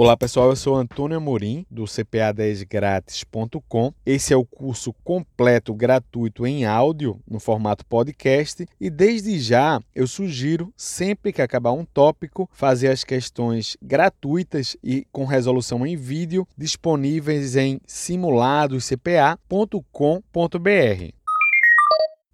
Olá pessoal, eu sou Antônio Amorim do CPA10gratis.com. Esse é o curso completo gratuito em áudio no formato podcast e desde já eu sugiro sempre que acabar um tópico fazer as questões gratuitas e com resolução em vídeo disponíveis em simuladoscpa.com.br.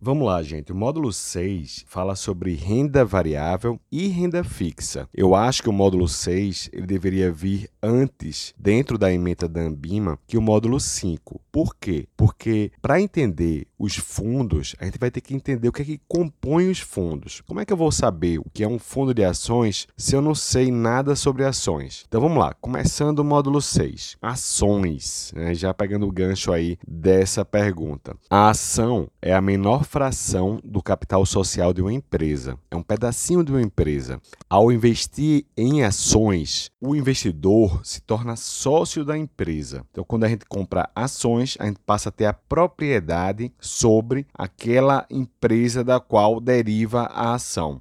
Vamos lá, gente. O módulo 6 fala sobre renda variável e renda fixa. Eu acho que o módulo 6 ele deveria vir antes, dentro da emenda da Ambima, que o módulo 5. Por quê? Porque para entender os fundos, a gente vai ter que entender o que é que compõe os fundos. Como é que eu vou saber o que é um fundo de ações se eu não sei nada sobre ações? Então vamos lá, começando o módulo 6. Ações, né? já pegando o gancho aí dessa pergunta. A ação é a menor fração do capital social de uma empresa. É um pedacinho de uma empresa. Ao investir em ações, o investidor se torna sócio da empresa. Então, quando a gente compra ações, a gente passa a ter a propriedade sobre aquela empresa da qual deriva a ação.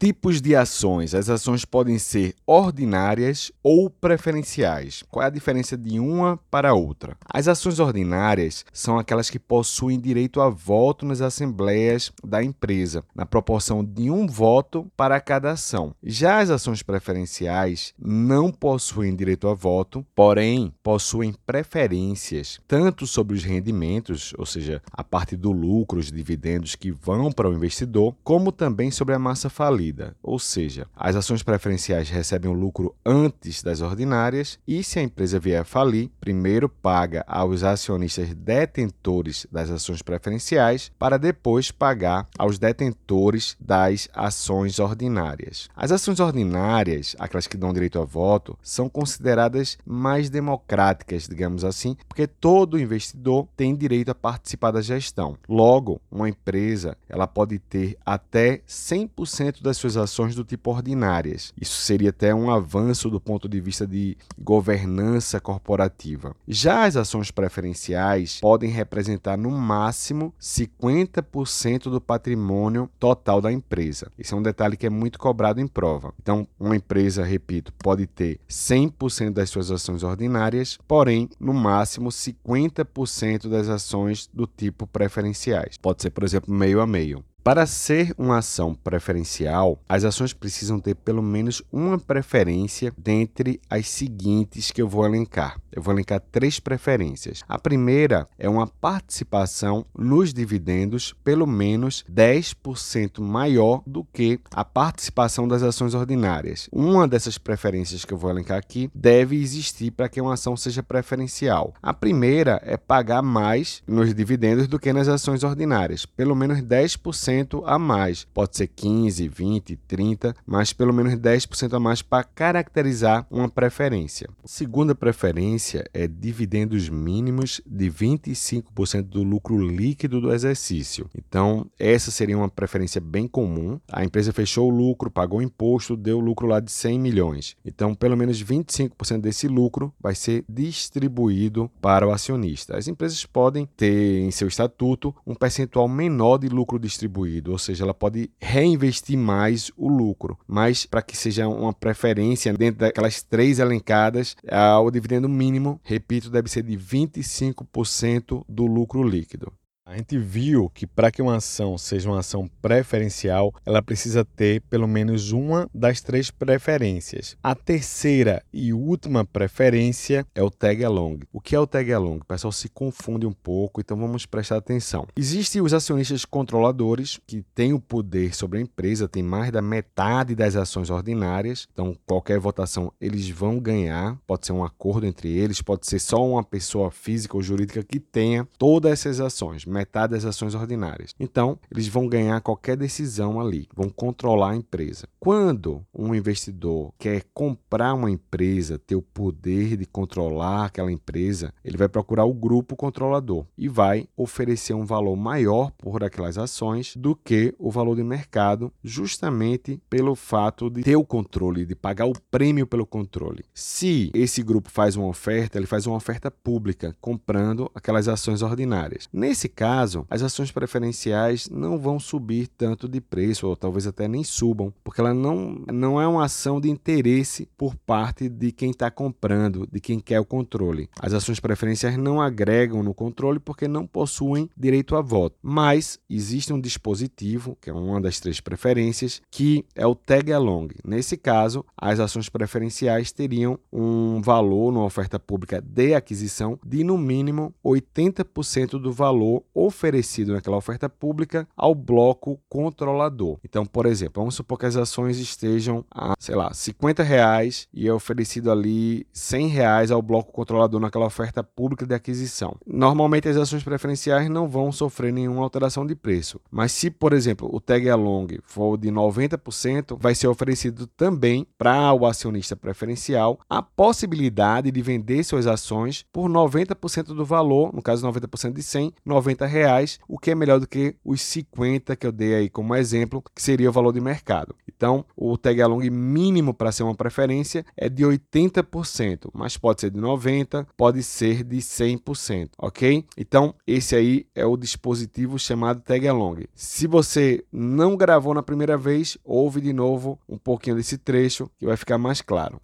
Tipos de ações. As ações podem ser ordinárias ou preferenciais. Qual é a diferença de uma para outra? As ações ordinárias são aquelas que possuem direito a voto nas assembleias da empresa, na proporção de um voto para cada ação. Já as ações preferenciais não possuem direito a voto, porém possuem preferências tanto sobre os rendimentos, ou seja, a parte do lucro, os dividendos que vão para o investidor, como também sobre a massa falida ou seja, as ações preferenciais recebem o lucro antes das ordinárias e, se a empresa vier a falir, primeiro paga aos acionistas detentores das ações preferenciais para depois pagar aos detentores das ações ordinárias. As ações ordinárias, aquelas que dão direito a voto, são consideradas mais democráticas, digamos assim, porque todo investidor tem direito a participar da gestão. Logo, uma empresa ela pode ter até 100% das suas ações do tipo ordinárias. Isso seria até um avanço do ponto de vista de governança corporativa. Já as ações preferenciais podem representar no máximo 50% do patrimônio total da empresa. Esse é um detalhe que é muito cobrado em prova. Então, uma empresa, repito, pode ter 100% das suas ações ordinárias, porém, no máximo 50% das ações do tipo preferenciais. Pode ser, por exemplo, meio a meio. Para ser uma ação preferencial, as ações precisam ter pelo menos uma preferência dentre as seguintes que eu vou elencar. Eu vou elencar três preferências. A primeira é uma participação nos dividendos pelo menos 10% maior do que a participação das ações ordinárias. Uma dessas preferências que eu vou elencar aqui deve existir para que uma ação seja preferencial. A primeira é pagar mais nos dividendos do que nas ações ordinárias, pelo menos 10% 10% a mais. Pode ser 15, 20, 30, mas pelo menos 10% a mais para caracterizar uma preferência. segunda preferência é dividendos mínimos de 25% do lucro líquido do exercício. Então, essa seria uma preferência bem comum. A empresa fechou o lucro, pagou imposto, deu lucro lá de 100 milhões. Então, pelo menos 25% desse lucro vai ser distribuído para o acionista. As empresas podem ter em seu estatuto um percentual menor de lucro distribuído distribuído, ou seja, ela pode reinvestir mais o lucro, mas para que seja uma preferência dentro daquelas três elencadas, o dividendo mínimo, repito, deve ser de 25% do lucro líquido. A gente viu que para que uma ação seja uma ação preferencial, ela precisa ter pelo menos uma das três preferências. A terceira e última preferência é o tag along. O que é o tag along? O pessoal se confunde um pouco, então vamos prestar atenção. Existem os acionistas controladores que têm o poder sobre a empresa, tem mais da metade das ações ordinárias, então qualquer votação eles vão ganhar. Pode ser um acordo entre eles, pode ser só uma pessoa física ou jurídica que tenha todas essas ações metade das ações ordinárias. Então, eles vão ganhar qualquer decisão ali, vão controlar a empresa. Quando um investidor quer comprar uma empresa, ter o poder de controlar aquela empresa, ele vai procurar o grupo controlador e vai oferecer um valor maior por aquelas ações do que o valor de mercado, justamente pelo fato de ter o controle, de pagar o prêmio pelo controle. Se esse grupo faz uma oferta, ele faz uma oferta pública, comprando aquelas ações ordinárias. Nesse caso, caso, as ações preferenciais não vão subir tanto de preço, ou talvez até nem subam, porque ela não, não é uma ação de interesse por parte de quem está comprando, de quem quer o controle. As ações preferenciais não agregam no controle porque não possuem direito a voto. Mas existe um dispositivo, que é uma das três preferências, que é o tag along. Nesse caso, as ações preferenciais teriam um valor numa oferta pública de aquisição de no mínimo 80% do valor oferecido naquela oferta pública ao bloco controlador. Então, por exemplo, vamos supor que as ações estejam a, sei lá, 50 reais e é oferecido ali 100 reais ao bloco controlador naquela oferta pública de aquisição. Normalmente as ações preferenciais não vão sofrer nenhuma alteração de preço, mas se, por exemplo, o tag along for de 90%, vai ser oferecido também para o acionista preferencial a possibilidade de vender suas ações por 90% do valor, no caso 90% de 100, 90 reais, o que é melhor do que os 50 que eu dei aí como exemplo, que seria o valor de mercado. Então, o tag along mínimo para ser uma preferência é de 80%, mas pode ser de 90, pode ser de 100%, ok? Então, esse aí é o dispositivo chamado tag along. Se você não gravou na primeira vez, ouve de novo um pouquinho desse trecho que vai ficar mais claro.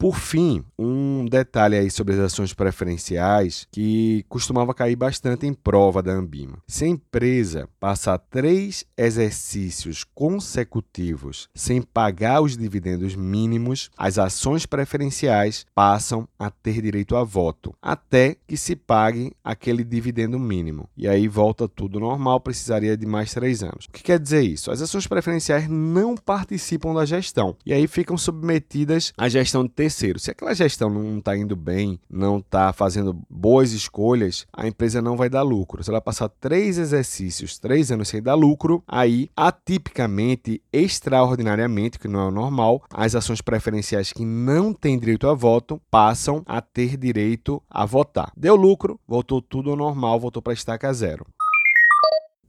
Por fim, um detalhe aí sobre as ações preferenciais que costumava cair bastante em prova da Ambima. Se a empresa passar três exercícios consecutivos sem pagar os dividendos mínimos, as ações preferenciais passam a ter direito a voto, até que se pague aquele dividendo mínimo. E aí volta tudo normal, precisaria de mais três anos. O que quer dizer isso? As ações preferenciais não participam da gestão e aí ficam submetidas à gestão de terceiro. Se aquela gestão não está indo bem, não está fazendo boas escolhas, a empresa não vai dar lucro. Se ela passar três exercícios, três anos sem dar lucro, aí atipicamente, extraordinariamente, que não é o normal, as ações preferenciais que não têm direito a voto passam a ter direito a votar. Deu lucro, voltou tudo ao normal, voltou para estaca zero.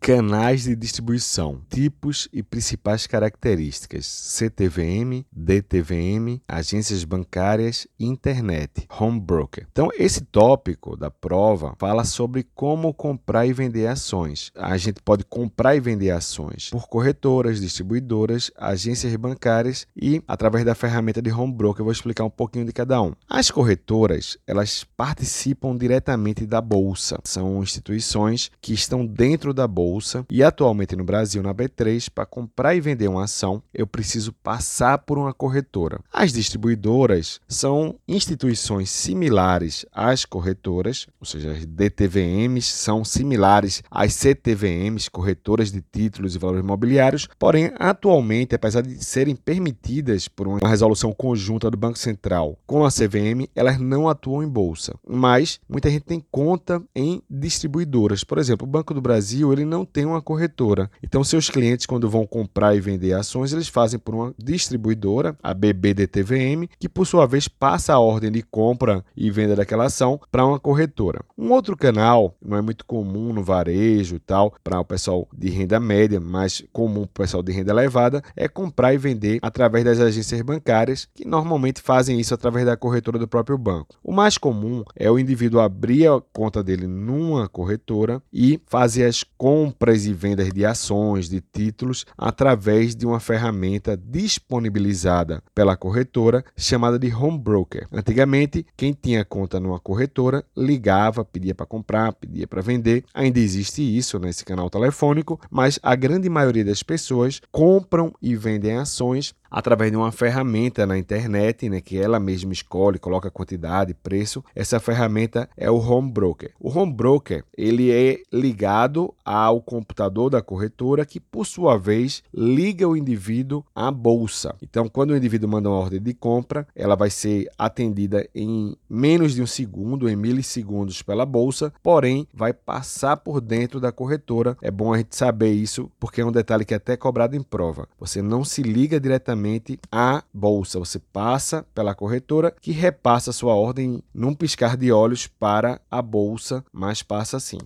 Canais de distribuição, tipos e principais características: CTVM, DTVM, agências bancárias internet, home broker. Então, esse tópico da prova fala sobre como comprar e vender ações. A gente pode comprar e vender ações por corretoras, distribuidoras, agências bancárias e através da ferramenta de home broker. Eu vou explicar um pouquinho de cada um. As corretoras, elas participam diretamente da bolsa. São instituições que estão dentro da bolsa bolsa e atualmente no Brasil na B3, para comprar e vender uma ação, eu preciso passar por uma corretora. As distribuidoras são instituições similares às corretoras, ou seja, as DTVMs são similares às CTVMs, corretoras de títulos e valores imobiliários, porém atualmente, apesar de serem permitidas por uma resolução conjunta do Banco Central com a CVM, elas não atuam em bolsa. Mas muita gente tem conta em distribuidoras. Por exemplo, o Banco do Brasil ele não não tem uma corretora. Então, seus clientes, quando vão comprar e vender ações, eles fazem por uma distribuidora, a BBDTVM, que por sua vez passa a ordem de compra e venda daquela ação para uma corretora. Um outro canal, não é muito comum no varejo e tal, para o pessoal de renda média, mas comum para o pessoal de renda elevada, é comprar e vender através das agências bancárias, que normalmente fazem isso através da corretora do próprio banco. O mais comum é o indivíduo abrir a conta dele numa corretora e fazer as compras compras e vendas de ações, de títulos, através de uma ferramenta disponibilizada pela corretora chamada de home broker. Antigamente, quem tinha conta numa corretora ligava, pedia para comprar, pedia para vender. Ainda existe isso nesse canal telefônico, mas a grande maioria das pessoas compram e vendem ações através de uma ferramenta na internet, né, que ela mesma escolhe, coloca quantidade, preço. Essa ferramenta é o Home Broker. O Home Broker ele é ligado ao computador da corretora, que por sua vez liga o indivíduo à bolsa. Então, quando o indivíduo manda uma ordem de compra, ela vai ser atendida em menos de um segundo, em milissegundos pela bolsa, porém vai passar por dentro da corretora. É bom a gente saber isso, porque é um detalhe que é até cobrado em prova. Você não se liga diretamente diretamente à bolsa. Você passa pela corretora que repassa sua ordem num piscar de olhos para a bolsa, mas passa assim.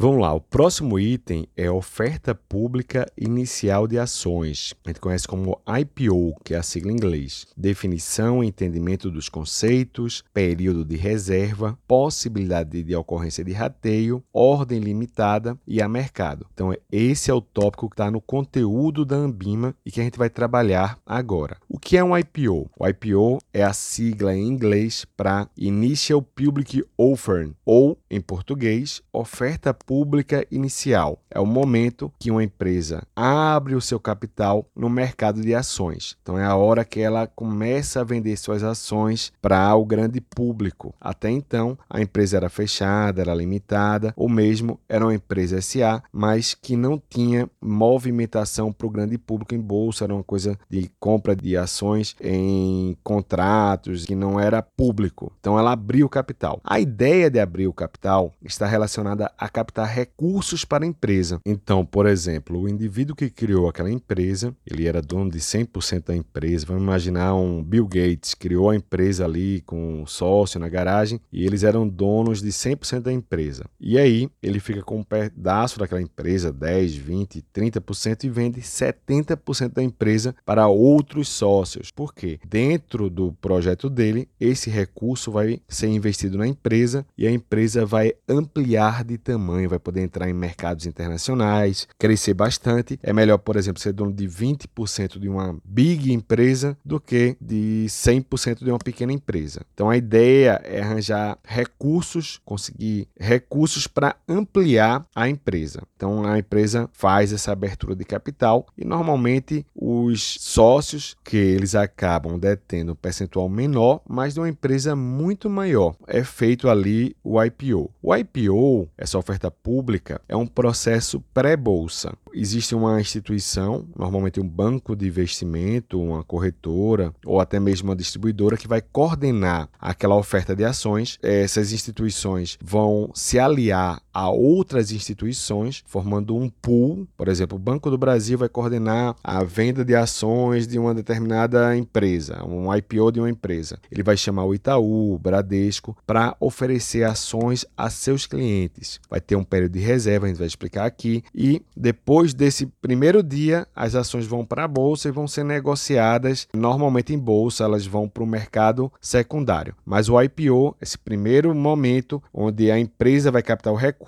Vamos lá, o próximo item é oferta pública inicial de ações. A gente conhece como IPO, que é a sigla em inglês. Definição entendimento dos conceitos, período de reserva, possibilidade de ocorrência de rateio, ordem limitada e a mercado. Então, esse é o tópico que está no conteúdo da Ambima e que a gente vai trabalhar agora. O que é um IPO? O IPO é a sigla em inglês para Initial Public Offer, ou, em português, oferta pública inicial. É o momento que uma empresa abre o seu capital no mercado de ações. Então, é a hora que ela começa a vender suas ações para o grande público. Até então, a empresa era fechada, era limitada, ou mesmo era uma empresa SA, mas que não tinha movimentação para o grande público em bolsa, era uma coisa de compra de ações em contratos que não era público. Então, ela abriu o capital. A ideia de abrir o capital está relacionada a captar recursos para a empresa. Então, por exemplo, o indivíduo que criou aquela empresa, ele era dono de 100% da empresa. Vamos imaginar um Bill Gates criou a empresa ali com um sócio na garagem e eles eram donos de 100% da empresa. E aí, ele fica com um pedaço daquela empresa, 10, 20, 30% e vende 70% da empresa para outros sócios. Por quê? Dentro do projeto dele, esse recurso vai ser investido na empresa e a empresa vai ampliar de tamanho, vai poder entrar em mercados internacionais, crescer bastante. É melhor, por exemplo, ser dono de 20% de uma big empresa do que de 100% de uma pequena empresa. Então a ideia é arranjar recursos, conseguir recursos para ampliar a empresa. Então a empresa faz essa abertura de capital e normalmente os sócios que eles acabam detendo um percentual menor, mas de uma empresa muito maior. É feito ali o IPO. O IPO, essa oferta pública, é um processo pré-bolsa. Existe uma instituição, normalmente um banco de investimento, uma corretora ou até mesmo uma distribuidora que vai coordenar aquela oferta de ações. Essas instituições vão se aliar a outras instituições, formando um pool. Por exemplo, o Banco do Brasil vai coordenar a venda de ações de uma determinada empresa, um IPO de uma empresa. Ele vai chamar o Itaú, o Bradesco, para oferecer ações a seus clientes. Vai ter um período de reserva, a gente vai explicar aqui, e depois desse primeiro dia, as ações vão para a bolsa e vão ser negociadas normalmente em bolsa, elas vão para o mercado secundário. Mas o IPO, esse primeiro momento onde a empresa vai captar o recurso,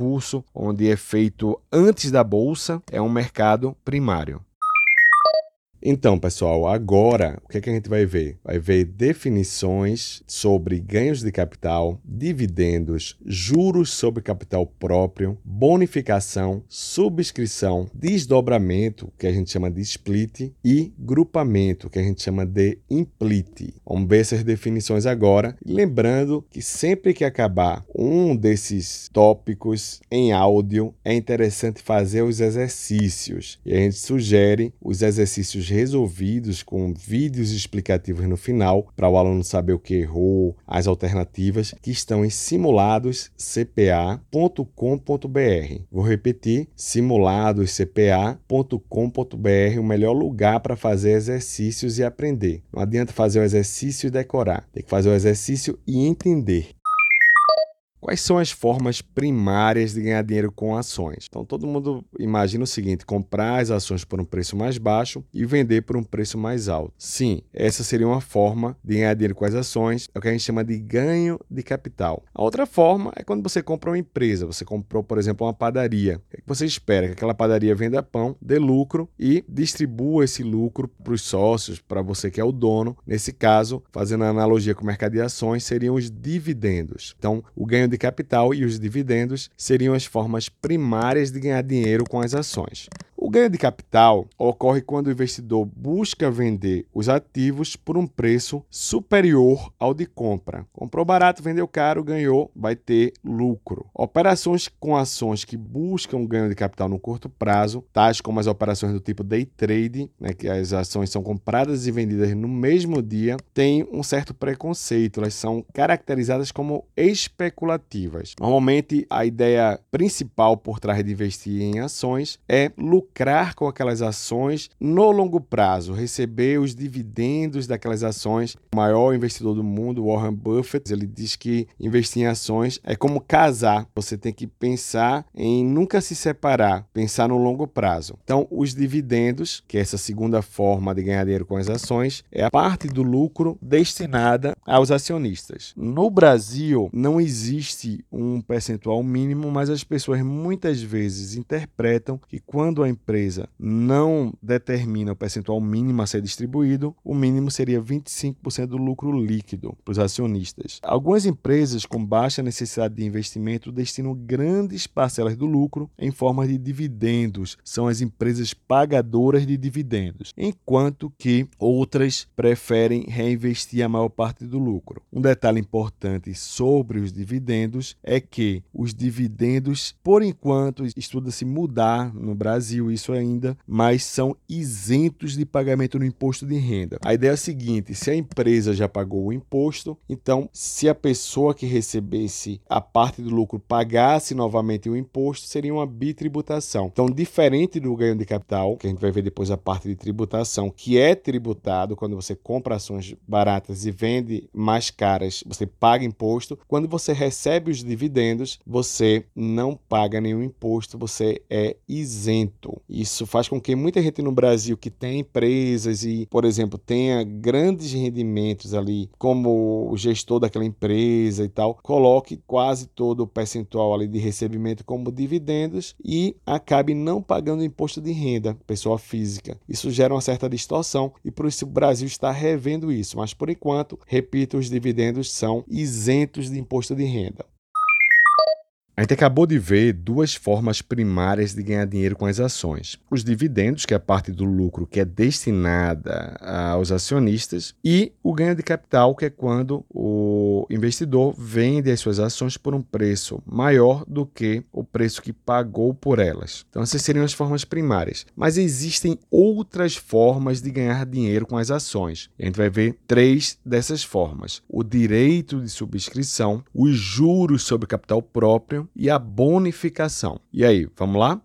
onde é feito antes da bolsa, é um mercado primário. Então, pessoal, agora o que, é que a gente vai ver? Vai ver definições sobre ganhos de capital, dividendos, juros sobre capital próprio, bonificação, subscrição, desdobramento, que a gente chama de split, e grupamento, que a gente chama de implit. Vamos ver essas definições agora. Lembrando que sempre que acabar um desses tópicos em áudio, é interessante fazer os exercícios. E a gente sugere os exercícios resolvidos com vídeos explicativos no final para o aluno saber o que errou, as alternativas que estão em simuladoscpa.com.br. Vou repetir: simuladoscpa.com.br, o melhor lugar para fazer exercícios e aprender. Não adianta fazer o exercício e decorar, tem que fazer o exercício e entender. Quais são as formas primárias de ganhar dinheiro com ações? Então, todo mundo imagina o seguinte: comprar as ações por um preço mais baixo e vender por um preço mais alto. Sim, essa seria uma forma de ganhar dinheiro com as ações, é o que a gente chama de ganho de capital. A outra forma é quando você compra uma empresa, você comprou, por exemplo, uma padaria. O que você espera? Que aquela padaria venda pão, dê lucro e distribua esse lucro para os sócios, para você que é o dono. Nesse caso, fazendo a analogia com o mercado de ações, seriam os dividendos. Então, o ganho de capital e os dividendos seriam as formas primárias de ganhar dinheiro com as ações. Ganho de capital ocorre quando o investidor busca vender os ativos por um preço superior ao de compra. Comprou barato, vendeu caro, ganhou, vai ter lucro. Operações com ações que buscam ganho de capital no curto prazo, tais como as operações do tipo day trade, né, que as ações são compradas e vendidas no mesmo dia, têm um certo preconceito. Elas são caracterizadas como especulativas. Normalmente, a ideia principal por trás de investir em ações é lucrar lucrar com aquelas ações no longo prazo, receber os dividendos daquelas ações. O maior investidor do mundo, Warren Buffett, ele diz que investir em ações é como casar. Você tem que pensar em nunca se separar, pensar no longo prazo. Então, os dividendos, que é essa segunda forma de ganhar dinheiro com as ações, é a parte do lucro destinada aos acionistas. No Brasil, não existe um percentual mínimo, mas as pessoas muitas vezes interpretam que quando a empresa não determina o percentual mínimo a ser distribuído, o mínimo seria 25% do lucro líquido para os acionistas. Algumas empresas com baixa necessidade de investimento destinam grandes parcelas do lucro em forma de dividendos, são as empresas pagadoras de dividendos, enquanto que outras preferem reinvestir a maior parte do lucro. Um detalhe importante sobre os dividendos é que os dividendos, por enquanto, estuda-se mudar no Brasil isso ainda, mas são isentos de pagamento no imposto de renda. A ideia é a seguinte: se a empresa já pagou o imposto, então se a pessoa que recebesse a parte do lucro pagasse novamente o imposto, seria uma bitributação. Então, diferente do ganho de capital, que a gente vai ver depois a parte de tributação, que é tributado quando você compra ações baratas e vende mais caras, você paga imposto. Quando você recebe os dividendos, você não paga nenhum imposto, você é isento. Isso faz com que muita gente no Brasil que tem empresas e, por exemplo, tenha grandes rendimentos ali, como o gestor daquela empresa e tal, coloque quase todo o percentual ali de recebimento como dividendos e acabe não pagando imposto de renda, pessoa física. Isso gera uma certa distorção e por isso o Brasil está revendo isso, mas por enquanto, repito, os dividendos são isentos de imposto de renda. A gente acabou de ver duas formas primárias de ganhar dinheiro com as ações: os dividendos, que é a parte do lucro que é destinada aos acionistas, e o ganho de capital, que é quando o investidor vende as suas ações por um preço maior do que o preço que pagou por elas. Então, essas seriam as formas primárias. Mas existem outras formas de ganhar dinheiro com as ações. A gente vai ver três dessas formas: o direito de subscrição, os juros sobre capital próprio e a bonificação. E aí, vamos lá?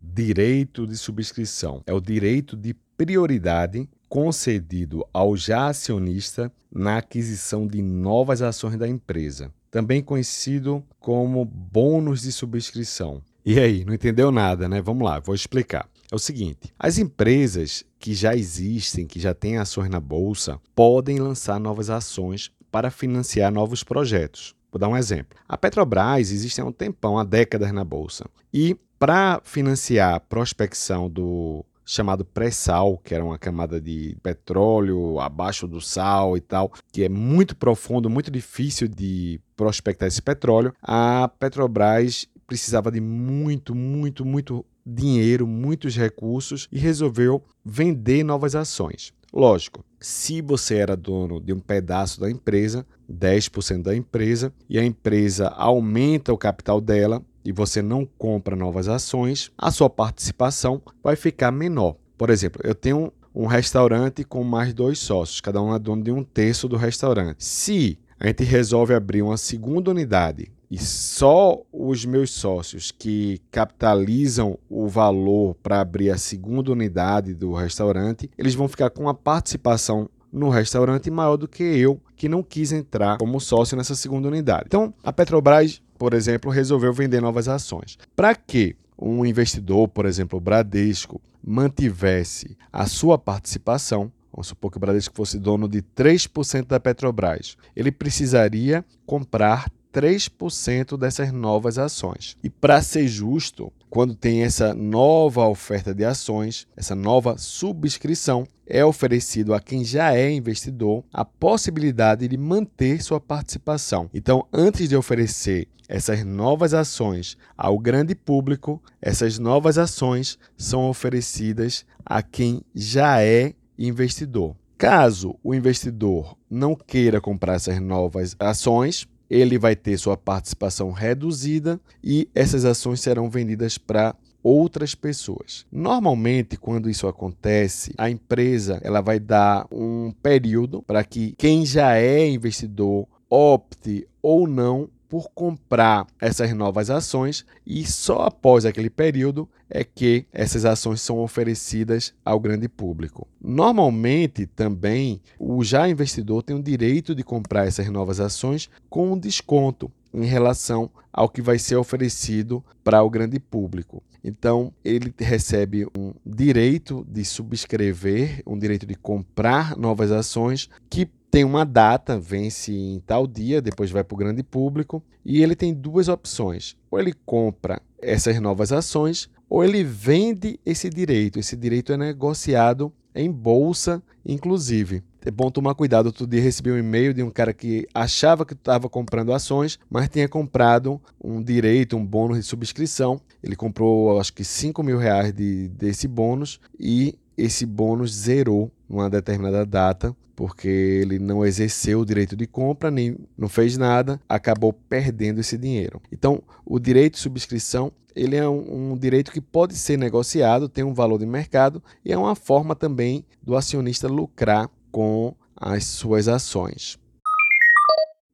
Direito de subscrição é o direito de prioridade concedido ao já acionista na aquisição de novas ações da empresa, também conhecido como bônus de subscrição. E aí, não entendeu nada, né? Vamos lá, vou explicar. É o seguinte: as empresas que já existem, que já têm ações na bolsa, podem lançar novas ações para financiar novos projetos. Vou dar um exemplo. A Petrobras existe há um tempão, há décadas na bolsa. E para financiar a prospecção do chamado pré-sal, que era uma camada de petróleo abaixo do sal e tal, que é muito profundo, muito difícil de prospectar esse petróleo, a Petrobras precisava de muito, muito, muito dinheiro, muitos recursos e resolveu vender novas ações. Lógico, se você era dono de um pedaço da empresa, 10% da empresa, e a empresa aumenta o capital dela e você não compra novas ações, a sua participação vai ficar menor. Por exemplo, eu tenho um restaurante com mais dois sócios, cada um é dono de um terço do restaurante. Se a gente resolve abrir uma segunda unidade e só os meus sócios que capitalizam o valor para abrir a segunda unidade do restaurante, eles vão ficar com uma participação no restaurante maior do que eu, que não quis entrar como sócio nessa segunda unidade. Então, a Petrobras, por exemplo, resolveu vender novas ações. Para que um investidor, por exemplo, o Bradesco, mantivesse a sua participação, Vamos supor que o Bradesco fosse dono de 3% da Petrobras. Ele precisaria comprar 3% dessas novas ações. E para ser justo, quando tem essa nova oferta de ações, essa nova subscrição, é oferecido a quem já é investidor a possibilidade de manter sua participação. Então, antes de oferecer essas novas ações ao grande público, essas novas ações são oferecidas a quem já é investidor. Caso o investidor não queira comprar essas novas ações, ele vai ter sua participação reduzida e essas ações serão vendidas para outras pessoas. Normalmente, quando isso acontece, a empresa ela vai dar um período para que quem já é investidor opte ou não por comprar essas novas ações e só após aquele período é que essas ações são oferecidas ao grande público. Normalmente, também, o já investidor tem o direito de comprar essas novas ações com um desconto em relação ao que vai ser oferecido para o grande público. Então, ele recebe um direito de subscrever, um direito de comprar novas ações que tem uma data, vence em tal dia, depois vai para o grande público, e ele tem duas opções. Ou ele compra essas novas ações, ou ele vende esse direito. Esse direito é negociado em bolsa, inclusive. É bom tomar cuidado. Outro dia recebi um e-mail de um cara que achava que estava comprando ações, mas tinha comprado um direito, um bônus de subscrição. Ele comprou, acho que 5 mil reais de, desse bônus e esse bônus zerou numa determinada data, porque ele não exerceu o direito de compra, nem não fez nada, acabou perdendo esse dinheiro. Então, o direito de subscrição ele é um, um, direito que pode ser negociado, tem um valor de mercado e é uma forma também do acionista lucrar com as suas ações.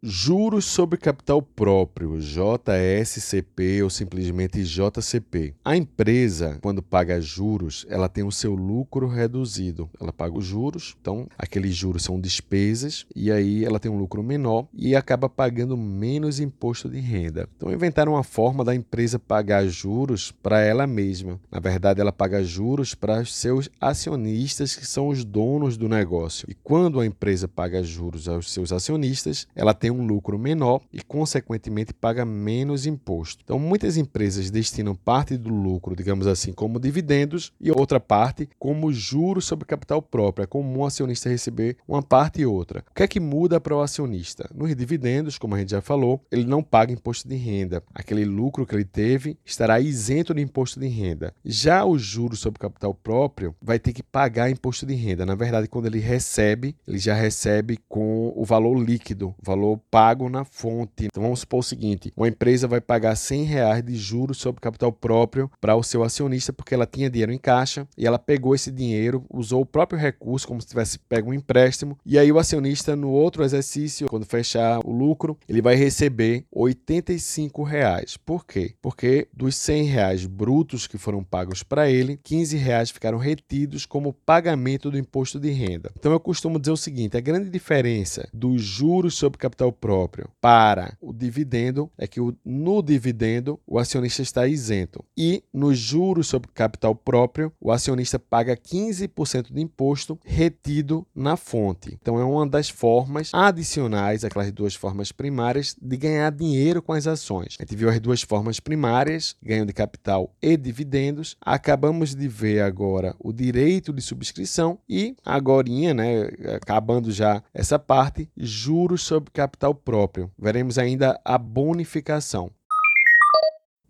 Juros sobre capital próprio, JSCP ou simplesmente JCP. A empresa, quando paga juros, ela tem o seu lucro reduzido. Ela paga os juros, então aqueles juros são despesas e aí ela tem um lucro menor e acaba pagando menos imposto de renda. Então inventaram uma forma da empresa pagar juros para ela mesma. Na verdade, ela paga juros para os seus acionistas, que são os donos do negócio. E quando a empresa paga juros aos seus acionistas, ela tem tem um lucro menor e, consequentemente, paga menos imposto. Então, muitas empresas destinam parte do lucro, digamos assim, como dividendos e outra parte como juros sobre capital próprio. É comum o acionista receber uma parte e outra. O que é que muda para o acionista? Nos dividendos, como a gente já falou, ele não paga imposto de renda. Aquele lucro que ele teve estará isento de imposto de renda. Já o juros sobre capital próprio vai ter que pagar imposto de renda. Na verdade, quando ele recebe, ele já recebe com o valor líquido, valor pago na fonte. Então vamos supor o seguinte: uma empresa vai pagar 100 reais de juros sobre capital próprio para o seu acionista porque ela tinha dinheiro em caixa e ela pegou esse dinheiro, usou o próprio recurso como se tivesse pego um empréstimo e aí o acionista no outro exercício, quando fechar o lucro, ele vai receber 85 reais. Por quê? Porque dos 100 reais brutos que foram pagos para ele, 15 reais ficaram retidos como pagamento do imposto de renda. Então eu costumo dizer o seguinte: a grande diferença dos juros sobre capital capital próprio para o dividendo é que no dividendo o acionista está isento e nos juros sobre capital próprio o acionista paga 15% de imposto retido na fonte. Então é uma das formas adicionais, aquelas duas formas primárias, de ganhar dinheiro com as ações. A gente viu as duas formas primárias, ganho de capital e dividendos. Acabamos de ver agora o direito de subscrição e agora, né, acabando já essa parte, juros sobre capital capital próprio. Veremos ainda a bonificação.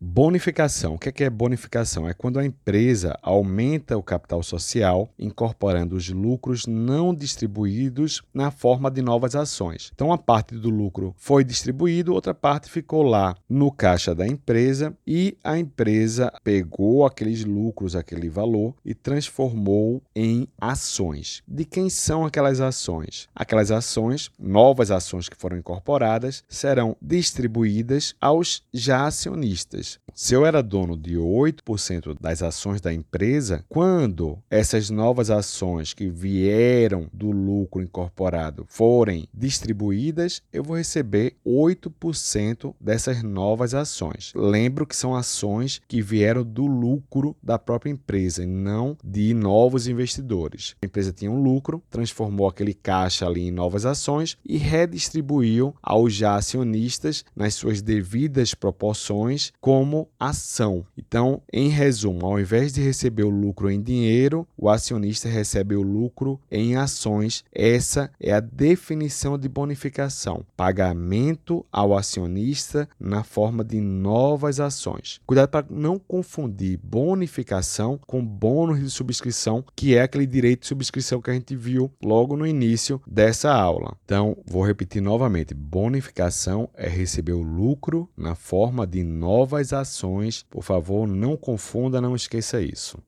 Bonificação. O que é, é bonificação? É quando a empresa aumenta o capital social, incorporando os lucros não distribuídos na forma de novas ações. Então, a parte do lucro foi distribuído, outra parte ficou lá no caixa da empresa e a empresa pegou aqueles lucros, aquele valor e transformou em ações. De quem são aquelas ações? Aquelas ações, novas ações que foram incorporadas, serão distribuídas aos já acionistas se eu era dono de 8% das ações da empresa, quando essas novas ações que vieram do lucro incorporado forem distribuídas, eu vou receber 8% dessas novas ações. Lembro que são ações que vieram do lucro da própria empresa e não de novos investidores. A empresa tinha um lucro, transformou aquele caixa ali em novas ações e redistribuiu aos já acionistas nas suas devidas proporções com como ação. Então, em resumo, ao invés de receber o lucro em dinheiro, o acionista recebe o lucro em ações. Essa é a definição de bonificação: pagamento ao acionista na forma de novas ações. Cuidado para não confundir bonificação com bônus de subscrição, que é aquele direito de subscrição que a gente viu logo no início dessa aula. Então, vou repetir novamente: bonificação é receber o lucro na forma de novas ações. Por favor, não confunda, não esqueça isso.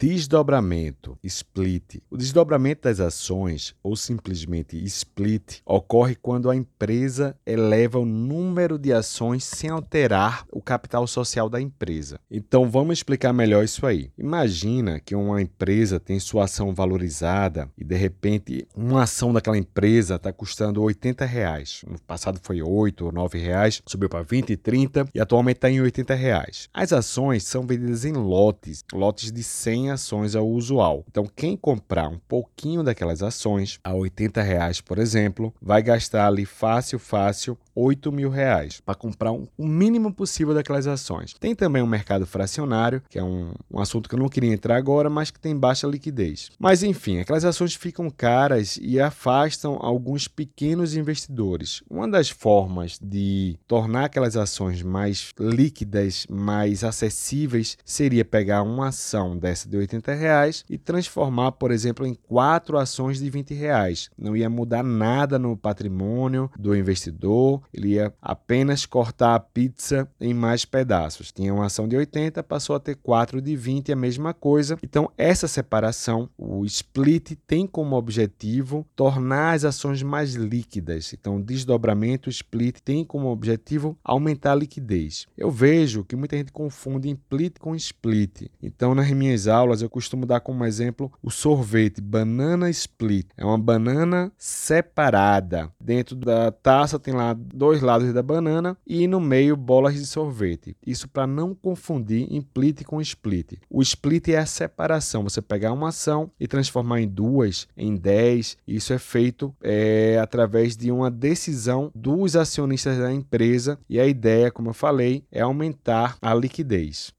Desdobramento, split. O desdobramento das ações, ou simplesmente split, ocorre quando a empresa eleva o número de ações sem alterar o capital social da empresa. Então vamos explicar melhor isso aí. Imagina que uma empresa tem sua ação valorizada e de repente uma ação daquela empresa está custando 80 reais. No passado foi 8 ou 9 reais, subiu para 20 e 30 e atualmente está em 80 reais. As ações são vendidas em lotes, lotes de 100 ações ao usual. Então quem comprar um pouquinho daquelas ações a 80 reais, por exemplo, vai gastar ali fácil, fácil 8 mil reais para comprar um, o mínimo possível daquelas ações. Tem também um mercado fracionário, que é um, um assunto que eu não queria entrar agora, mas que tem baixa liquidez. Mas enfim, aquelas ações ficam caras e afastam alguns pequenos investidores. Uma das formas de tornar aquelas ações mais líquidas, mais acessíveis, seria pegar uma ação dessa de 80 reais e transformar, por exemplo, em quatro ações de 20 reais. Não ia mudar nada no patrimônio do investidor, ele ia apenas cortar a pizza em mais pedaços. Tinha uma ação de 80, passou a ter 4 de 20, a mesma coisa. Então, essa separação, o split, tem como objetivo tornar as ações mais líquidas. Então, o desdobramento, o split, tem como objetivo aumentar a liquidez. Eu vejo que muita gente confunde split com split. Então, nas minhas aulas, eu costumo dar como exemplo o sorvete banana split. É uma banana separada. Dentro da taça tem lá dois lados da banana e no meio bolas de sorvete. Isso para não confundir split com split. O split é a separação, você pegar uma ação e transformar em duas, em dez. Isso é feito é, através de uma decisão dos acionistas da empresa e a ideia, como eu falei, é aumentar a liquidez.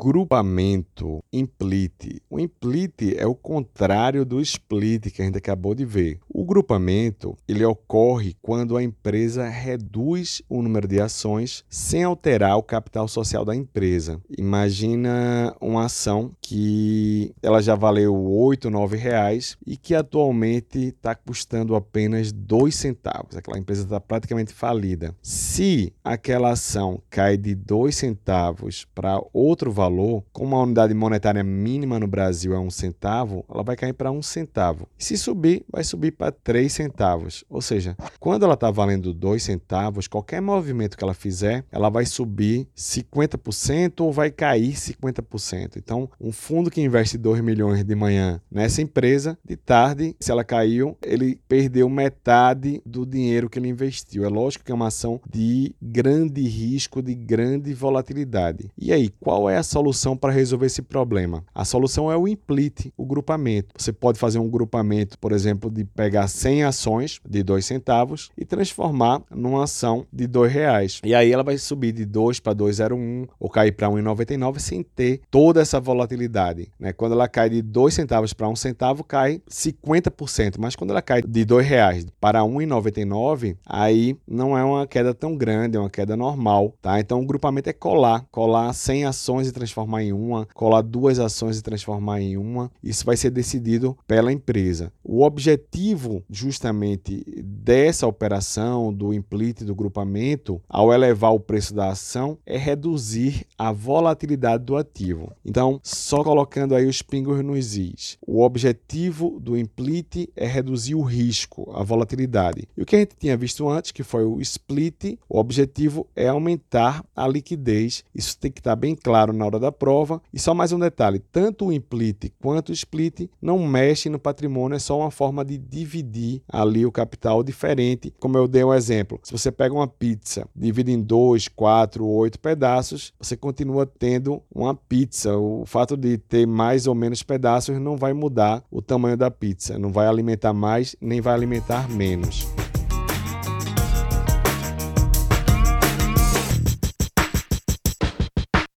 Grupamento, implit. O implit é o contrário do split que a gente acabou de ver. O grupamento ele ocorre quando a empresa reduz o número de ações sem alterar o capital social da empresa. Imagina uma ação que ela já valeu 8, 9 reais e que atualmente está custando apenas 2 centavos. Aquela empresa está praticamente falida. Se aquela ação cai de 2 centavos para outro valor, como a unidade monetária mínima no Brasil é um centavo, ela vai cair para um centavo. Se subir, vai subir para 3 centavos. Ou seja, quando ela está valendo 2 centavos, qualquer movimento que ela fizer, ela vai subir 50% ou vai cair 50%. Então, um fundo que investe 2 milhões de manhã nessa empresa, de tarde, se ela caiu, ele perdeu metade do dinheiro que ele investiu. É lógico que é uma ação de grande risco, de grande volatilidade. E aí, qual é a solução para resolver esse problema? A solução é o implit, o grupamento. Você pode fazer um grupamento, por exemplo, de pegar 100 ações de 2 centavos e transformar numa ação de 2 reais. E aí ela vai subir de 2 para 2,01 ou cair para 1,99 sem ter toda essa volatilidade. Né? Quando ela cai de 2 centavos para 1 centavo, cai 50%. Mas quando ela cai de 2 reais para 1,99, aí não é uma queda tão grande, é uma queda normal. Tá? Então o grupamento é colar. Colar 100 ações e transformar em uma, colar duas ações e transformar em uma. Isso vai ser decidido pela empresa. O objetivo justamente dessa operação do implit do grupamento, ao elevar o preço da ação, é reduzir a volatilidade do ativo. Então, só colocando aí os pingos nos is. O objetivo do implit é reduzir o risco, a volatilidade. E o que a gente tinha visto antes, que foi o split, o objetivo é aumentar a liquidez. Isso tem que estar bem claro na hora da prova. E só mais um detalhe: tanto o implit quanto o split não mexem no patrimônio, é só uma forma de dividir ali o capital diferente, como eu dei um exemplo. Se você pega uma pizza, divide em dois, quatro, oito pedaços, você continua tendo uma pizza. O fato de ter mais ou menos pedaços não vai mudar o tamanho da pizza, não vai alimentar mais nem vai alimentar menos.